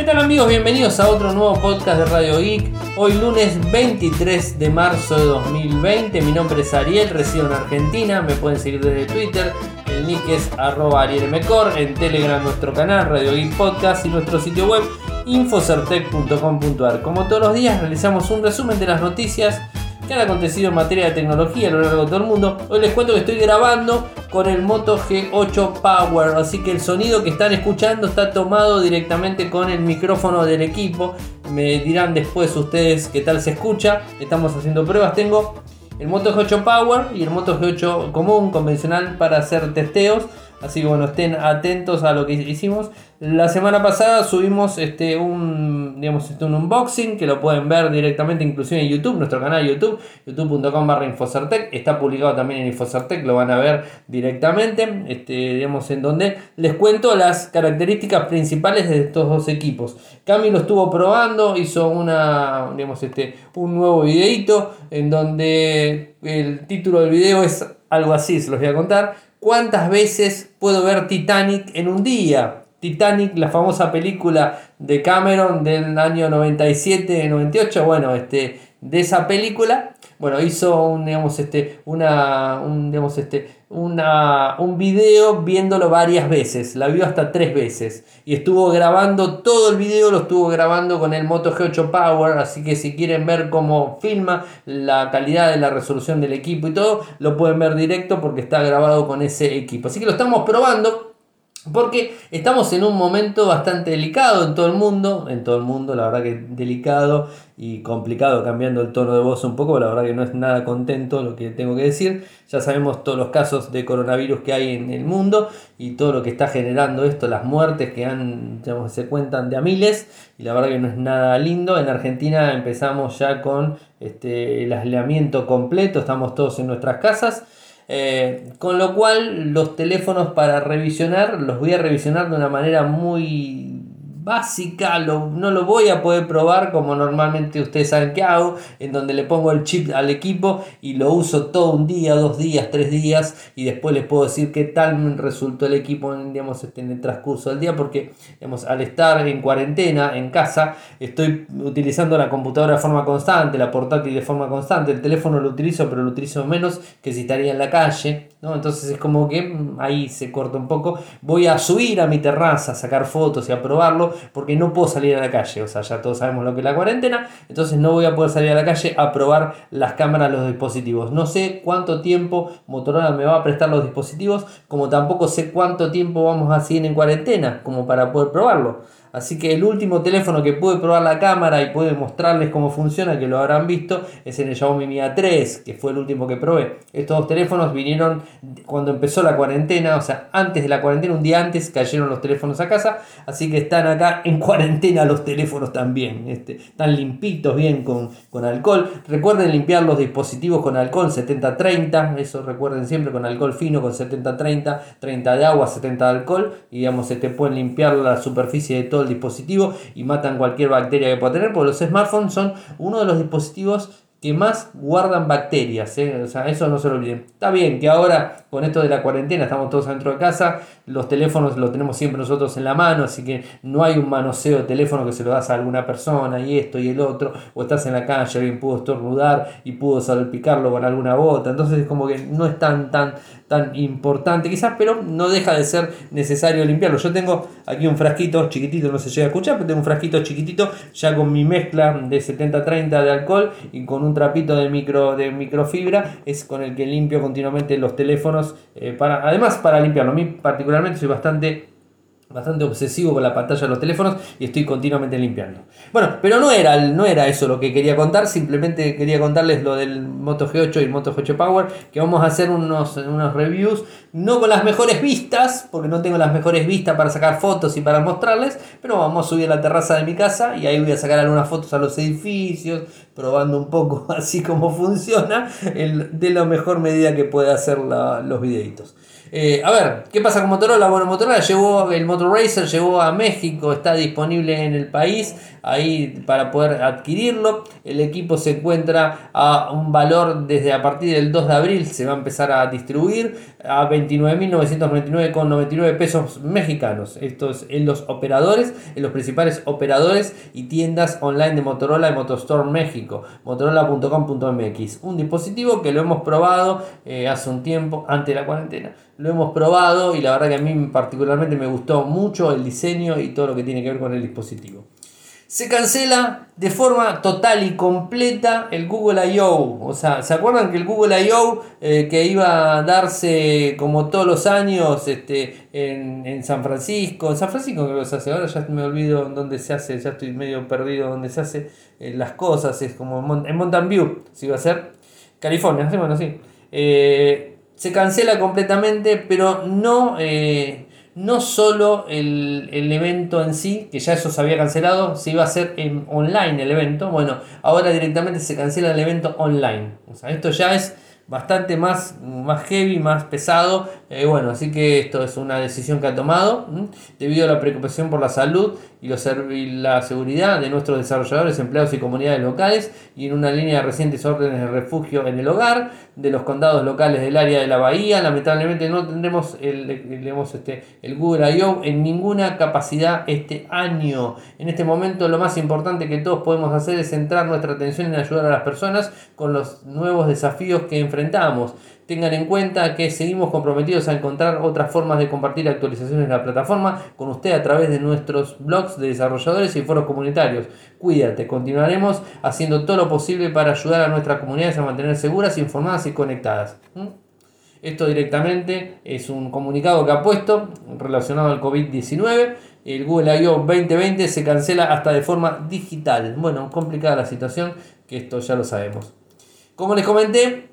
¿Qué tal amigos? Bienvenidos a otro nuevo podcast de Radio Geek. Hoy lunes 23 de marzo de 2020. Mi nombre es Ariel, resido en Argentina. Me pueden seguir desde Twitter. El nick es arroba arielmcor. En Telegram nuestro canal Radio Geek Podcast y nuestro sitio web infocertec.com.ar. Como todos los días realizamos un resumen de las noticias que han acontecido en materia de tecnología a lo largo de todo el mundo. Hoy les cuento que estoy grabando con el Moto G8 Power, así que el sonido que están escuchando está tomado directamente con el micrófono del equipo. Me dirán después ustedes qué tal se escucha. Estamos haciendo pruebas. Tengo el Moto G8 Power y el Moto G8 común, convencional, para hacer testeos. Así que bueno, estén atentos a lo que hicimos. La semana pasada subimos este, un, digamos, este, un unboxing que lo pueden ver directamente inclusive en YouTube, nuestro canal de YouTube, youtube.com barra Infocertec. Está publicado también en Infocertec, lo van a ver directamente, este, digamos, en donde les cuento las características principales de estos dos equipos. Cami lo estuvo probando, hizo una, digamos, este, un nuevo videito en donde el título del video es algo así, se los voy a contar ¿Cuántas veces puedo ver Titanic en un día? Titanic, la famosa película de Cameron del año 97-98, bueno, este, de esa película, bueno, hizo un, digamos, este, una, un, digamos, este, una, un video viéndolo varias veces, la vio hasta tres veces. Y estuvo grabando todo el video, lo estuvo grabando con el Moto G8 Power, así que si quieren ver cómo filma, la calidad de la resolución del equipo y todo, lo pueden ver directo porque está grabado con ese equipo. Así que lo estamos probando porque estamos en un momento bastante delicado en todo el mundo, en todo el mundo, la verdad que delicado y complicado, cambiando el tono de voz un poco, la verdad que no es nada contento lo que tengo que decir. Ya sabemos todos los casos de coronavirus que hay en el mundo y todo lo que está generando esto, las muertes que han, digamos, se cuentan de a miles y la verdad que no es nada lindo. En Argentina empezamos ya con este, el aislamiento completo, estamos todos en nuestras casas. Eh, con lo cual los teléfonos para revisionar los voy a revisionar de una manera muy básica, no lo voy a poder probar como normalmente ustedes saben que hago, en donde le pongo el chip al equipo y lo uso todo un día, dos días, tres días y después les puedo decir qué tal resultó el equipo en, digamos, este, en el transcurso del día porque digamos, al estar en cuarentena en casa estoy utilizando la computadora de forma constante, la portátil de forma constante, el teléfono lo utilizo pero lo utilizo menos que si estaría en la calle, ¿no? entonces es como que mm, ahí se corta un poco, voy a subir a mi terraza a sacar fotos y a probarlo porque no puedo salir a la calle. O sea, ya todos sabemos lo que es la cuarentena, entonces no voy a poder salir a la calle a probar las cámaras, los dispositivos. No sé cuánto tiempo Motorola me va a prestar los dispositivos, como tampoco sé cuánto tiempo vamos a seguir en cuarentena, como para poder probarlo. Así que el último teléfono que pude probar la cámara y pude mostrarles cómo funciona, que lo habrán visto, es en el Xiaomi Mi A3, que fue el último que probé. Estos dos teléfonos vinieron cuando empezó la cuarentena, o sea, antes de la cuarentena, un día antes cayeron los teléfonos a casa, así que están acá en cuarentena los teléfonos también. Este, están limpitos, bien con, con alcohol. Recuerden limpiar los dispositivos con alcohol 70-30, eso recuerden siempre con alcohol fino, con 70-30, 30 de agua, 70 de alcohol, y digamos, te este, pueden limpiar la superficie de todo el dispositivo y matan cualquier bacteria que pueda tener, porque los smartphones son uno de los dispositivos que más guardan bacterias, ¿eh? o sea, eso no se lo olviden. Está bien que ahora con esto de la cuarentena estamos todos dentro de casa, los teléfonos los tenemos siempre nosotros en la mano, así que no hay un manoseo de teléfono que se lo das a alguna persona y esto y el otro, o estás en la calle, alguien pudo estornudar y pudo salpicarlo con alguna bota, entonces es como que no es tan, tan, tan importante quizás, pero no deja de ser necesario limpiarlo. Yo tengo aquí un frasquito chiquitito, no se llega a escuchar, pero tengo un frasquito chiquitito ya con mi mezcla de 70-30 de alcohol y con un trapito de, micro, de microfibra, es con el que limpio continuamente los teléfonos, eh, además para limpiarlo. A mí particularmente soy bastante bastante obsesivo con la pantalla de los teléfonos y estoy continuamente limpiando. Bueno, pero no era, no era eso lo que quería contar, simplemente quería contarles lo del Moto G8 y el Moto G8 Power, que vamos a hacer unos, unos reviews, no con las mejores vistas, porque no tengo las mejores vistas para sacar fotos y para mostrarles, pero vamos a subir a la terraza de mi casa y ahí voy a sacar algunas fotos a los edificios, probando un poco así como funciona, de la mejor medida que pueda hacer los videitos. Eh, a ver, ¿qué pasa con Motorola? Bueno, Motorola llegó, el Motor Racer llegó a México, está disponible en el país, ahí para poder adquirirlo. El equipo se encuentra a un valor desde a partir del 2 de abril, se va a empezar a distribuir a 29.999,99 pesos mexicanos. Esto es en los operadores, en los principales operadores y tiendas online de Motorola y Motostore México, motorola.com.mx. Un dispositivo que lo hemos probado eh, hace un tiempo, antes de la cuarentena. Lo hemos probado y la verdad que a mí particularmente me gustó mucho el diseño y todo lo que tiene que ver con el dispositivo. Se cancela de forma total y completa el Google I.O. O sea, ¿se acuerdan que el Google I.O. Eh, que iba a darse como todos los años este, en, San Francisco? En San Francisco creo que se hace, ahora ya me olvido dónde se hace, ya estoy medio perdido dónde se hace eh, las cosas, es como en Mountain View, si va a ser California, bueno, sí. Eh, se cancela completamente, pero no no solo el, evento en sí, que ya eso se había cancelado, se iba a hacer en online el evento, bueno, ahora directamente se cancela el evento online. O sea, esto ya es bastante más, más heavy, más pesado. Eh, bueno, así que esto es una decisión que ha tomado debido a la preocupación por la salud y, los, la seguridad de nuestros desarrolladores, empleados y comunidades locales y en una línea de recientes órdenes de refugio en el hogar de los condados locales del área de la bahía. Lamentablemente no tendremos el, este, el Google I.O. en ninguna capacidad este año. En este momento lo más importante que todos podemos hacer es centrar nuestra atención en ayudar a las personas con los nuevos desafíos que enfrentamos. Tengan en cuenta que seguimos comprometidos a encontrar otras formas de compartir actualizaciones en la plataforma con usted a través de nuestros blogs de desarrolladores y foros comunitarios. Cuídate, continuaremos haciendo todo lo posible para ayudar a nuestras comunidades a mantener seguras, informadas y conectadas. Esto directamente es un comunicado que ha puesto relacionado al COVID-19. El Google I.O. 2020 se cancela hasta de forma digital. Bueno, complicada la situación, que esto ya lo sabemos. Como les comenté,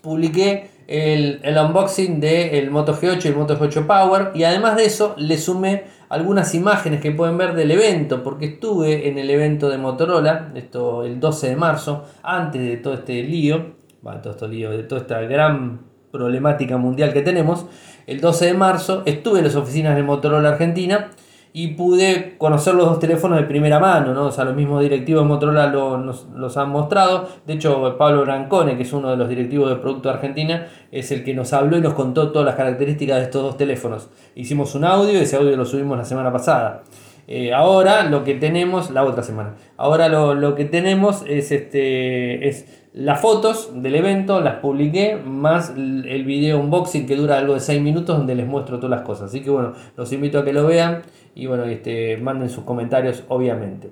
publiqué el, unboxing del Moto G8 y el Moto G8 Power y además de eso le sumé algunas imágenes que pueden ver del evento porque estuve en el evento de Motorola esto el 12 de marzo antes de todo este lío todo este lío de toda esta gran problemática mundial que tenemos. El 12 de marzo estuve en las oficinas de Motorola Argentina y pude conocer los dos teléfonos de primera mano, ¿no? O sea, los mismos directivos de Motorola los han mostrado. De hecho, Pablo Brancone, que es uno de los directivos de Producto Argentina, es el que nos habló y nos contó todas las características de estos dos teléfonos. Hicimos un audio y ese audio lo subimos la semana pasada. Eh, ahora lo que tenemos, la otra semana, ahora lo, lo que tenemos es este es las fotos del evento las publiqué, más el video unboxing que dura algo de 6 minutos donde les muestro todas las cosas. Así que bueno, los invito a que lo vean y bueno, este, manden sus comentarios obviamente.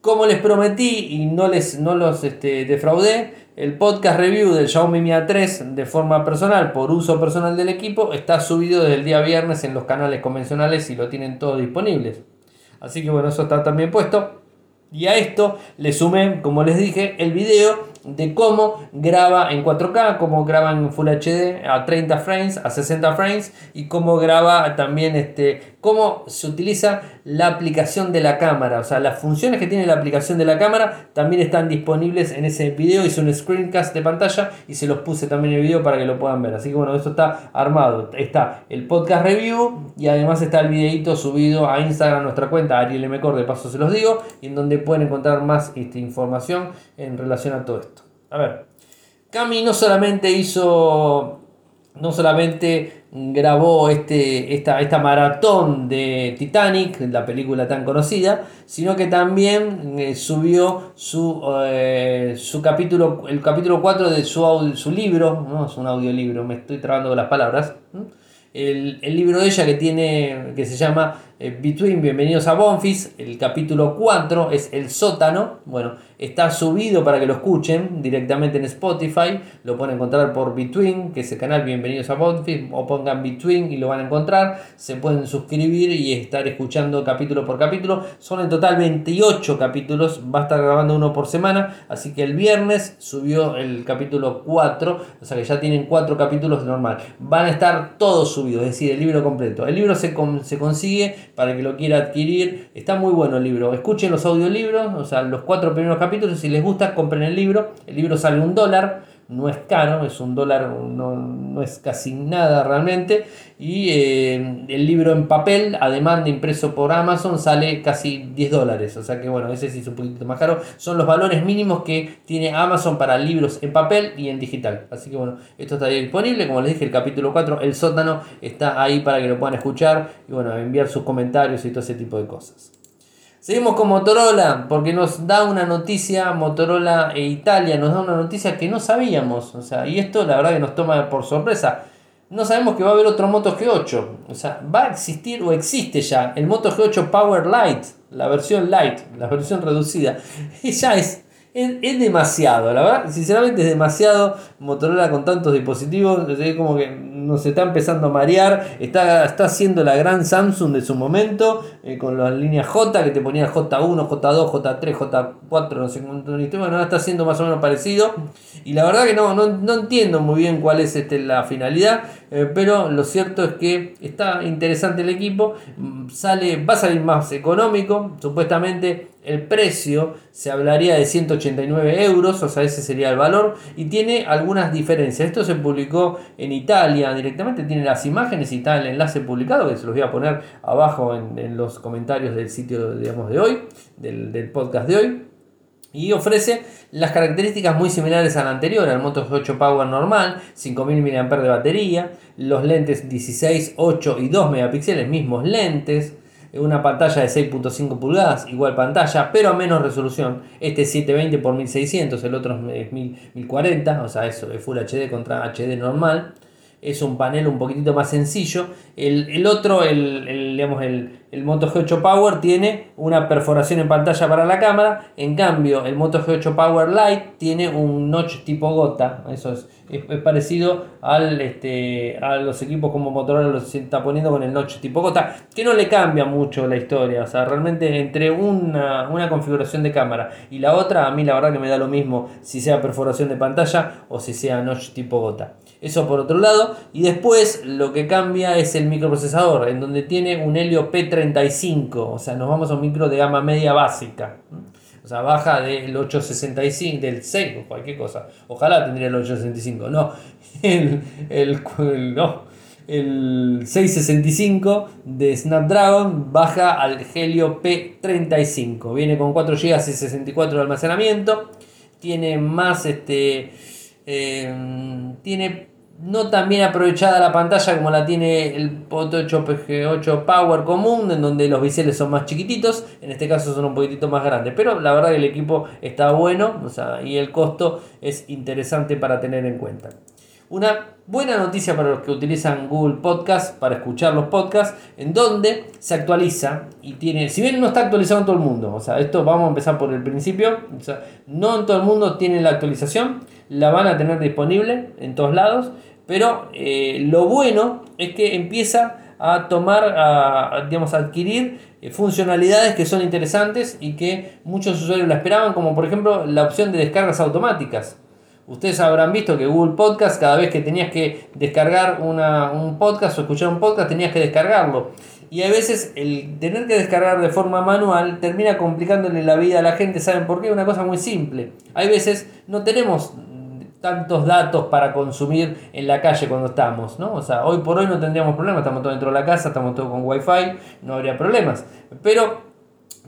Como les prometí y no, les, no los este, defraudé, el podcast review del Xiaomi Mi A3 de forma personal por uso personal del equipo está subido desde el día viernes en los canales convencionales y lo tienen todos disponibles. Así que bueno, eso está también puesto. Y a esto le sumé, como les dije, el video de cómo graba en 4K, cómo graba en Full HD a 30 frames, a 60 frames y cómo graba también este, cómo se utiliza la aplicación de la cámara. O sea, las funciones que tiene la aplicación de la cámara también están disponibles en ese video. Hice un screencast de pantalla y se los puse también en el video para que lo puedan ver. Así que bueno, esto está armado. Está el podcast review y además está el videito subido a Instagram, nuestra cuenta Ariel Mcor, de paso se los digo, y en donde pueden encontrar más esta información en relación a todo esto. A ver, Cami no solamente hizo, no solamente grabó este, esta, esta maratón de Titanic, la película tan conocida, sino que también eh, subió su, eh, su capítulo, el capítulo 4 de su, su libro, no es un audiolibro, me estoy trabando con las palabras. El, el, libro de ella que tiene que se llama eh, Between Bienvenidos a Bonfis, el capítulo 4 es El sótano. Bueno, está subido para que lo escuchen directamente en Spotify. Lo pueden encontrar por Between, que es el canal Bienvenidos a Bonfis, o pongan Between y lo van a encontrar. Se pueden suscribir y estar escuchando capítulo por capítulo. Son en total 28 capítulos, va a estar grabando uno por semana. Así que el viernes subió el capítulo 4, o sea que ya tienen 4 capítulos normal. Van a estar todos subidos, es decir, el libro completo. El libro se, se consigue para que lo quiera adquirir. Está muy bueno el libro. Escuchen los audiolibros, o sea, los cuatro primeros capítulos. Si les gusta, compren el libro. El libro sale un dólar. No es caro, es un dólar, no, es casi nada realmente. Y eh, el libro en papel, a demanda impreso por Amazon, sale casi 10 dólares. O sea que bueno, ese sí es un poquito más caro. Son los valores mínimos que tiene Amazon para libros en papel y en digital. Así que bueno, esto está disponible. Como les dije, el capítulo 4, el sótano, está ahí para que lo puedan escuchar y bueno, enviar sus comentarios y todo ese tipo de cosas. Seguimos con Motorola porque nos da una noticia, Motorola e Italia nos da una noticia que no sabíamos. O sea, y esto la verdad que nos toma por sorpresa. No sabemos que va a haber otro Moto G8. O sea, va a existir o existe ya el Moto G8 Power Lite, la versión Lite, la versión reducida. Y ya es es, demasiado, la verdad, sinceramente es demasiado Motorola con tantos dispositivos, es como que nos está empezando a marear, está, está haciendo la gran Samsung de su momento, eh, con las líneas J que te ponía J1, J2, J3, J4, no sé cuánto, bueno, está haciendo más o menos parecido, y la verdad que no, no, entiendo muy bien cuál es este, la finalidad, eh, pero lo cierto es que está interesante el equipo, mm, sale, va a salir más económico, supuestamente el precio se hablaría de 189 euros, o sea, ese sería el valor, y tiene algunas diferencias. Esto se publicó en Italia directamente, tiene las imágenes y está el enlace publicado, que se los voy a poner abajo en, los comentarios del sitio digamos, de hoy, del, podcast de hoy. Y ofrece las características muy similares al anterior, al Moto 8 Power normal, 5000 mAh de batería, los lentes 16, 8 y 2 megapíxeles, mismos lentes, una pantalla de 6.5 pulgadas, igual pantalla, pero a menos resolución. Este es 720 x 1600, el otro es 1040, o sea, eso es Full HD contra HD normal. Es un panel un poquitito más sencillo. El, otro, el, el, el, el Moto G8 Power tiene una perforación en pantalla para la cámara. En cambio, el Moto G8 Power Lite tiene un notch tipo gota. Eso es, es, parecido al, este, a los equipos como Motorola lo está poniendo con el notch tipo gota. Que no le cambia mucho la historia. O sea, realmente entre una, una configuración de cámara y la otra, a mí la verdad que me da lo mismo si sea perforación de pantalla o si sea notch tipo gota. Eso por otro lado. Y después lo que cambia es el microprocesador, en donde tiene un Helio P35. O sea, nos vamos a un micro de gama media básica. O sea, baja del 865, del 6 o cualquier cosa. Ojalá tendría el 865. No, el, el, no. El 665 de Snapdragon baja al Helio P35. Viene con 4 GB y 64 de almacenamiento. Tiene más este. Eh, tiene no tan bien aprovechada la pantalla como la tiene el Moto 8 PG8 Power común, en donde los biseles son más chiquititos, en este caso son un poquitito más grandes, pero la verdad que el equipo está bueno y el costo es interesante para tener en cuenta. Una buena noticia para los que utilizan Google Podcast para escuchar los podcasts, en donde se actualiza y tiene, si bien no está actualizado en todo el mundo, o sea, esto vamos a empezar por el principio, no en todo el mundo tiene la actualización, la van a tener disponible en todos lados, pero eh, lo bueno es que empieza a tomar, digamos, a adquirir eh, funcionalidades que son interesantes y que muchos usuarios la esperaban, como por ejemplo la opción de descargas automáticas. Ustedes habrán visto que Google Podcast, cada vez que tenías que descargar un podcast o escuchar un podcast, tenías que descargarlo. Y a veces el tener que descargar de forma manual termina complicándole la vida a la gente. ¿Saben por qué? Una cosa muy simple. Hay veces no tenemos tantos datos para consumir en la calle cuando estamos, ¿no? O sea, hoy por hoy no tendríamos problemas, estamos todos dentro de la casa, estamos todos con wifi, no habría problemas. Pero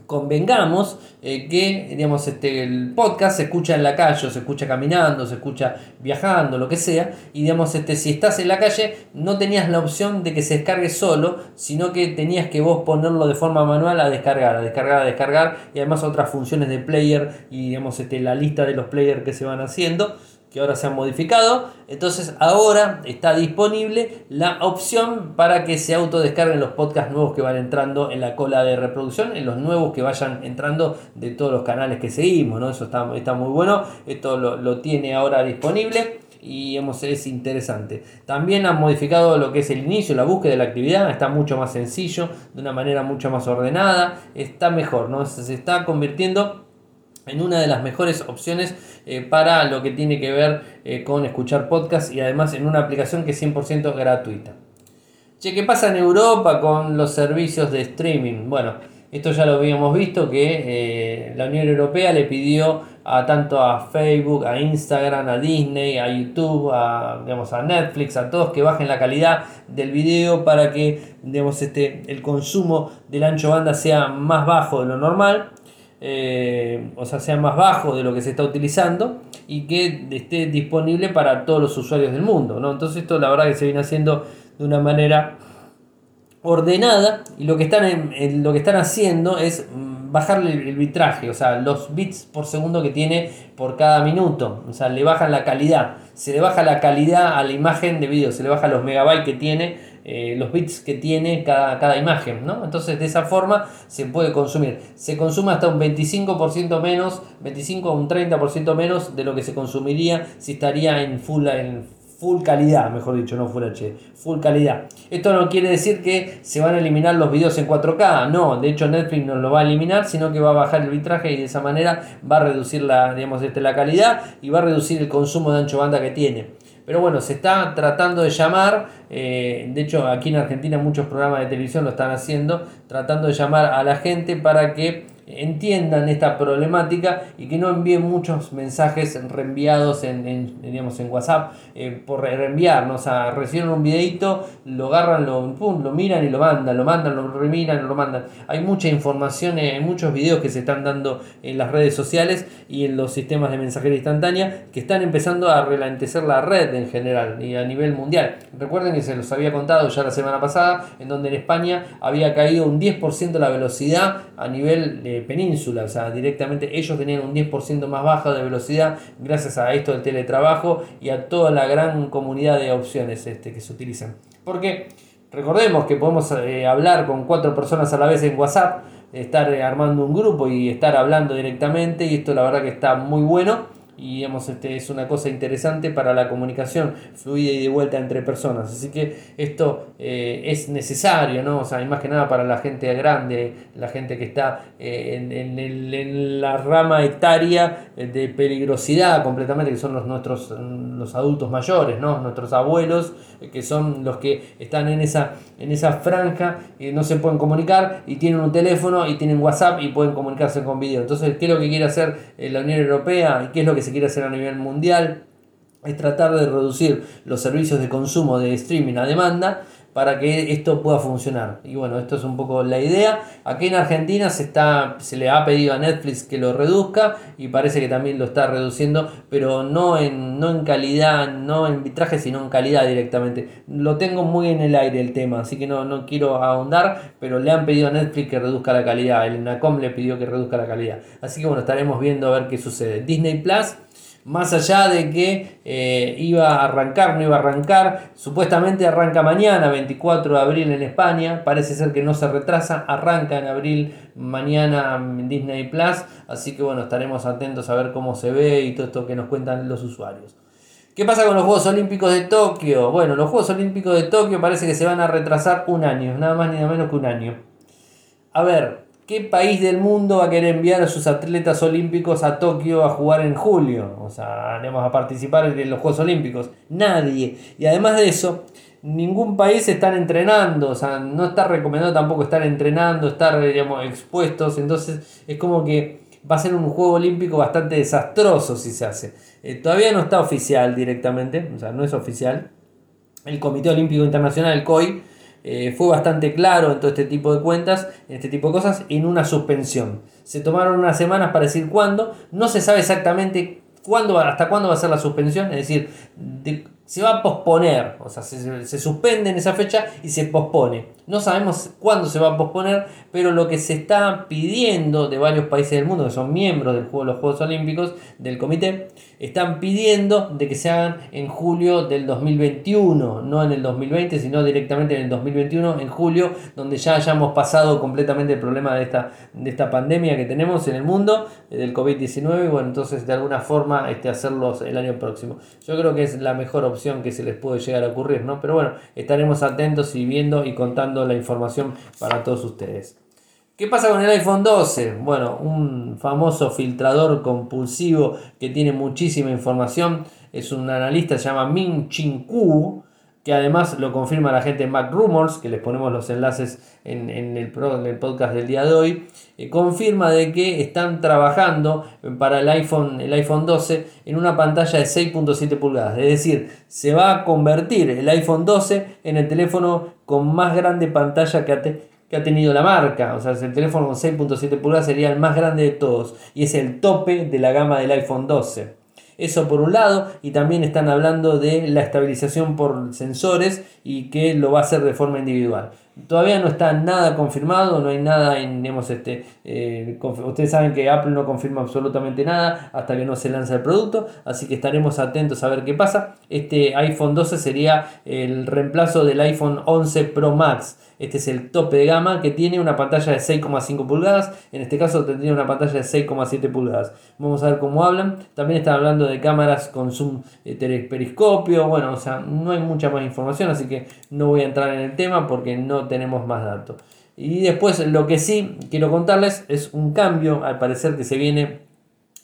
convengamos eh, que digamos, este, el podcast se escucha en la calle, se escucha caminando, se escucha viajando, lo que sea, y digamos, este, si estás en la calle no tenías la opción de que se descargue solo, sino que tenías que vos ponerlo de forma manual a descargar, a descargar, a descargar, y además otras funciones de player y digamos, este, la lista de los players que se van haciendo que ahora se han modificado. Entonces ahora está disponible la opción para que se autodescarguen los podcasts nuevos que van entrando en la cola de reproducción, en los nuevos que vayan entrando de todos los canales que seguimos. ¿no? Eso está, está muy bueno. Esto lo, tiene ahora disponible y es interesante. También han modificado lo que es el inicio, la búsqueda de la actividad, está mucho más sencillo, de una manera mucho más ordenada, está mejor, ¿no? se está convirtiendo en una de las mejores opciones eh, para lo que tiene que ver eh, con escuchar podcast y además en una aplicación que es 100% gratuita. Che, ¿qué pasa en Europa con los servicios de streaming? Bueno, esto ya lo habíamos visto que eh, la Unión Europea le pidió a tanto a Facebook, a Instagram, a Disney, a YouTube, a, digamos, a Netflix, a todos que bajen la calidad del video para que digamos, este, el consumo del ancho banda sea más bajo de lo normal. Eh, o sea, sea más bajo de lo que se está utilizando y que esté disponible para todos los usuarios del mundo. ¿no? Entonces esto la verdad que se viene haciendo de una manera ordenada y lo que están, lo que están haciendo es bajarle el, vitraje, o sea, los bits por segundo que tiene por cada minuto, o sea, le bajan la calidad, se le baja la calidad a la imagen de vídeo, se le baja los megabytes que tiene, eh, los bits que tiene cada, cada imagen, ¿no? Entonces de esa forma se puede consumir, se consume hasta un 25% menos, 25 a un 30% menos de lo que se consumiría si estaría en full, en full calidad, mejor dicho, no full HD, full calidad. Esto no quiere decir que se van a eliminar los videos en 4K, no, de hecho Netflix no lo va a eliminar, sino que va a bajar el vitraje y de esa manera va a reducir la, digamos, este, la calidad y va a reducir el consumo de ancho banda que tiene. Pero bueno, se está tratando de llamar, eh, de hecho aquí en Argentina muchos programas de televisión lo están haciendo, tratando de llamar a la gente para que entiendan esta problemática y que no envíen muchos mensajes reenviados en, en, digamos, en WhatsApp eh, por reenviar, o sea, reciben un videito, lo agarran, lo, pum, lo miran y lo mandan, lo mandan, lo remiran, lo mandan. Hay mucha información, hay muchos videos que se están dando en las redes sociales y en los sistemas de mensajería instantánea que están empezando a relantecer la red en general y a nivel mundial. Recuerden que se los había contado ya la semana pasada, en donde en España había caído un 10% la velocidad a nivel de península, o sea, directamente ellos tenían un 10% más baja de velocidad gracias a esto del teletrabajo y a toda la gran comunidad de opciones este, que se utilizan. Porque recordemos que podemos eh, hablar con cuatro personas a la vez en WhatsApp, estar eh, armando un grupo y estar hablando directamente y esto la verdad que está muy bueno y digamos, este, es una cosa interesante para la comunicación fluida y de vuelta entre personas. Así que esto eh, es necesario, ¿no? O sea, más que nada para la gente grande, la gente que está eh, en, en, la rama etaria de peligrosidad completamente, que son los, nuestros, los adultos mayores, ¿no? Nuestros abuelos, eh, que son los que están en esa, en esa franja y no se pueden comunicar y tienen un teléfono y tienen WhatsApp y pueden comunicarse con video. Entonces, ¿qué es lo que quiere hacer la Unión Europea y qué es lo que se quiere hacer a nivel mundial es tratar de reducir los servicios de consumo de streaming a demanda para que esto pueda funcionar. Y bueno, esto es un poco la idea. Aquí en Argentina se, está, se le ha pedido a Netflix que lo reduzca y parece que también lo está reduciendo, pero no en, no en calidad, no en vitraje, sino en calidad directamente. Lo tengo muy en el aire el tema, así que no, no quiero ahondar, pero le han pedido a Netflix que reduzca la calidad. El NACOM le pidió que reduzca la calidad. Así que bueno, estaremos viendo a ver qué sucede. Disney Plus más allá de que eh, iba a arrancar, no iba a arrancar, supuestamente arranca mañana, 24 de abril en España, parece ser que no se retrasa, arranca en abril mañana Disney Plus, así que bueno, estaremos atentos a ver cómo se ve y todo esto que nos cuentan los usuarios. ¿Qué pasa con los Juegos Olímpicos de Tokio? Bueno, los Juegos Olímpicos de Tokio parece que se van a retrasar un año, nada más ni nada menos que un año. A ver, ¿Qué país del mundo va a querer enviar a sus atletas olímpicos a Tokio a jugar en julio? O sea, vamos a participar en los Juegos Olímpicos. Nadie. Y además de eso, ningún país está entrenando. O sea, no está recomendado tampoco estar entrenando, estar, digamos, expuestos. Entonces, es como que va a ser un Juego Olímpico bastante desastroso si se hace. Eh, todavía no está oficial directamente, o sea, no es oficial. El Comité Olímpico Internacional, el COI, eh, fue bastante claro en todo este tipo de cuentas, en este tipo de cosas, en una suspensión. Se tomaron unas semanas para decir cuándo, no se sabe exactamente cuándo, hasta cuándo va a ser la suspensión, es decir, se va a posponer, o sea, se, se, suspende en esa fecha y se pospone. No sabemos cuándo se va a posponer, pero lo que se está pidiendo de varios países del mundo, que son miembros del juego, los Juegos Olímpicos, del comité, están pidiendo de que se hagan en julio del 2021, no en el 2020, sino directamente en el 2021, en julio, donde ya hayamos pasado completamente el problema de esta, de esta pandemia que tenemos en el mundo, eh, del COVID-19, y bueno, entonces de alguna forma este, hacerlos el año próximo. Yo creo que es la mejor opción que se les puede llegar a ocurrir, ¿no? Pero bueno, estaremos atentos y viendo y contando la información para todos ustedes. ¿Qué pasa con el iPhone 12? Bueno, un famoso filtrador compulsivo que tiene muchísima información. Es un analista, se llama Min Chin Ku, que además lo confirma la gente de Mac Rumors, que les ponemos los enlaces en, el, podcast del día de hoy, eh, confirma de que están trabajando para el iPhone, el iPhone 12 en una pantalla de 6.7 pulgadas. Es decir, se va a convertir el iPhone 12 en el teléfono con más grande pantalla que ha, que ha tenido la marca. O sea, el teléfono con 6.7 pulgadas sería el más grande de todos y es el tope de la gama del iPhone 12. Eso por un lado, y también están hablando de la estabilización por sensores y que lo va a hacer de forma individual. Todavía no está nada confirmado, no hay nada en, este, eh, ustedes saben que Apple no confirma absolutamente nada hasta que no se lanza el producto, así que estaremos atentos a ver qué pasa. Este iPhone 12 sería el reemplazo del iPhone 11 Pro Max. Este es el tope de gama que tiene una pantalla de 6,5 pulgadas. En este caso tendría una pantalla de 6,7 pulgadas. Vamos a ver cómo hablan. También están hablando de cámaras con zoom eh, periscopio. Bueno, o sea, no hay mucha más información, así que no voy a entrar en el tema porque no tenemos más datos. Y después lo que sí quiero contarles es un cambio, al parecer que se viene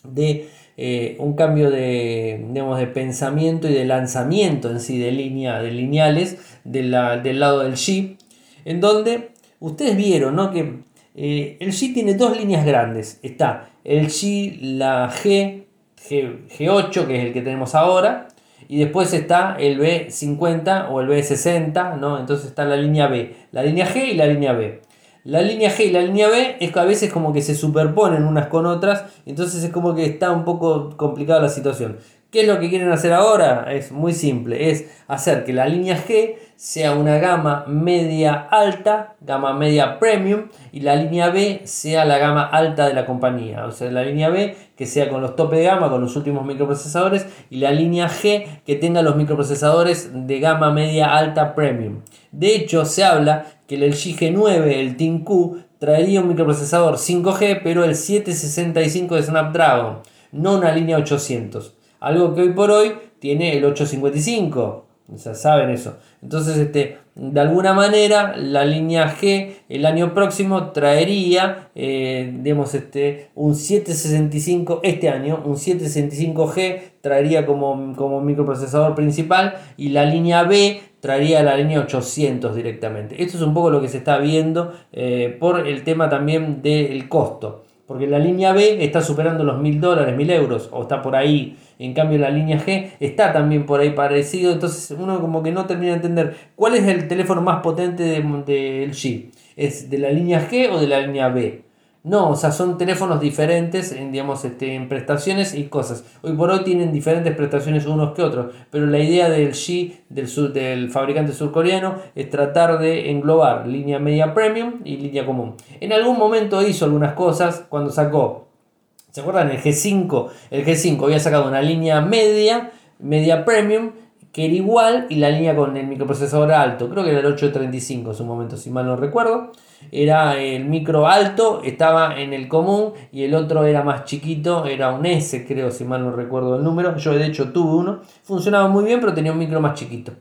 de eh, un cambio de, de pensamiento y de lanzamiento en sí de línea de lineales del lado del G en donde ustedes vieron ¿no? que eh, el G tiene dos líneas grandes. Está el G, la G, G, 8 que es el que tenemos ahora, y después está el B50 o el B60, ¿no? entonces está la línea B, la línea G y la línea B. La línea G y la línea B es que a veces como que se superponen unas con otras, entonces es como que está un poco complicada la situación. ¿Qué es lo que quieren hacer ahora? Es muy simple, es hacer que la línea G sea una gama media alta, gama media premium, y la línea B sea la gama alta de la compañía. O sea, la línea B que sea con los tope de gama, con los últimos microprocesadores, y la línea G que tenga los microprocesadores de gama media alta premium. De hecho, se habla que el LG G9, el Team Q, traería un microprocesador 5G, pero el 765 de Snapdragon, no una línea 800. Algo que hoy por hoy tiene el 855. O sea, saben eso. Entonces, este, de alguna manera, la línea G el año próximo traería, eh, digamos, este, un 765, este año, un 765G traería como, como microprocesador principal y la línea B traería la línea 800 directamente. Esto es un poco lo que se está viendo eh, por el tema también del costo. Porque la línea B está superando los mil dólares, mil euros, o está por ahí. En cambio, la línea G está también por ahí parecido. Entonces, uno como que no termina de entender cuál es el teléfono más potente del de, G. ¿Es de la línea G o de la línea B? No, o sea, son teléfonos diferentes en, digamos, este, en prestaciones y cosas. Hoy por hoy tienen diferentes prestaciones unos que otros, pero la idea del G, del, del fabricante surcoreano, es tratar de englobar línea media premium y línea común. En algún momento hizo algunas cosas cuando sacó, ¿se acuerdan? El G5, el G5 había sacado una línea media, media premium, que era igual y la línea con el microprocesador alto, creo que era el 835 en su momento, si mal no recuerdo era el micro alto, estaba en el común y el otro era más chiquito, era un S creo, si mal no recuerdo el número. Yo de hecho tuve uno, funcionaba muy bien, pero tenía un micro más chiquito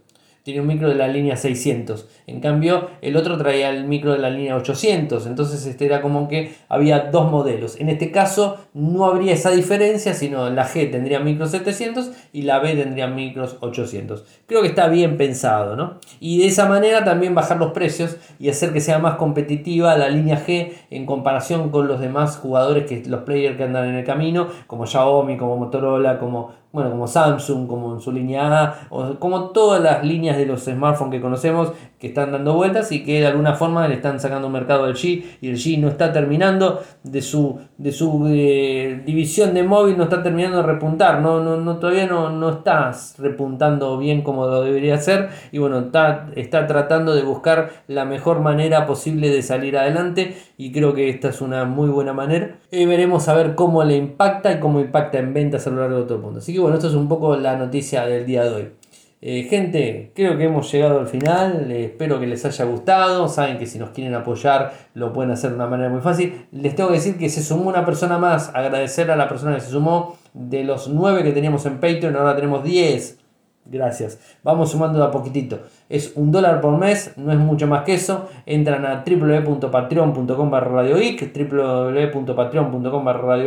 tenía un micro de la línea 600. En cambio, el otro traía el micro de la línea 800. Entonces, este era como que había dos modelos. En este caso, no habría esa diferencia, sino la G tendría micro 700 y la B tendría micros 800. Creo que está bien pensado, ¿no? Y de esa manera también bajar los precios y hacer que sea más competitiva la línea G en comparación con los demás jugadores, que los players que andan en el camino, como Xiaomi, como Motorola, como bueno, como Samsung, como en su línea A, o como todas las líneas de los smartphones que conocemos que están dando vueltas y que de alguna forma le están sacando mercado al G y el G no está terminando de su, de su eh, división de móvil, no está terminando de repuntar, no, no, no todavía no, no está repuntando bien como lo debería ser y bueno, está, está tratando de buscar la mejor manera posible de salir adelante y creo que esta es una muy buena manera y veremos a ver cómo le impacta y cómo impacta en ventas a lo largo de todo el mundo. Así que bueno, esto es un poco la noticia del día de hoy. Eh, gente, creo que hemos llegado al final. Eh, espero que les haya gustado. Saben que si nos quieren apoyar lo pueden hacer de una manera muy fácil. Les tengo que decir que se sumó una persona más. Agradecer a la persona que se sumó. De los 9 que teníamos en Patreon, ahora tenemos 10. Gracias. Vamos sumando de a poquitito. Es un dólar por mes, no es mucho más que eso. Entran a www.patreon.com barra www.patreon.com barra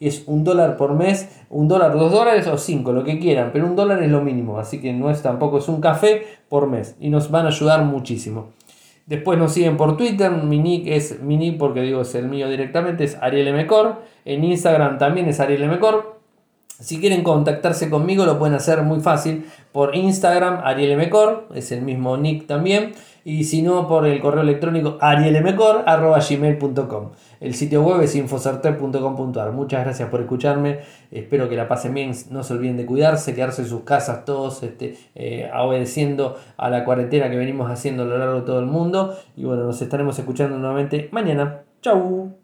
y es un dólar por mes, un dólar, dos dólares o cinco, lo que quieran, pero un dólar es lo mínimo, así que no es tampoco, es un café por mes y nos van a ayudar muchísimo. Después nos siguen por Twitter, mi nick es mi nick porque digo es el mío directamente, es Ariel Mcor. En Instagram también es Ariel Mcor. Si quieren contactarse conmigo lo pueden hacer muy fácil por Instagram, Ariel Mcor, es el mismo nick también. Y si no, por el correo electrónico arielmcor.gmail.com. El sitio web es infocertec.com.ar. Muchas gracias por escucharme. Espero que la pasen bien. No se olviden de cuidarse, quedarse en sus casas todos este, eh, obedeciendo a la cuarentena que venimos haciendo a lo largo de todo el mundo. Y bueno, nos estaremos escuchando nuevamente mañana. Chau.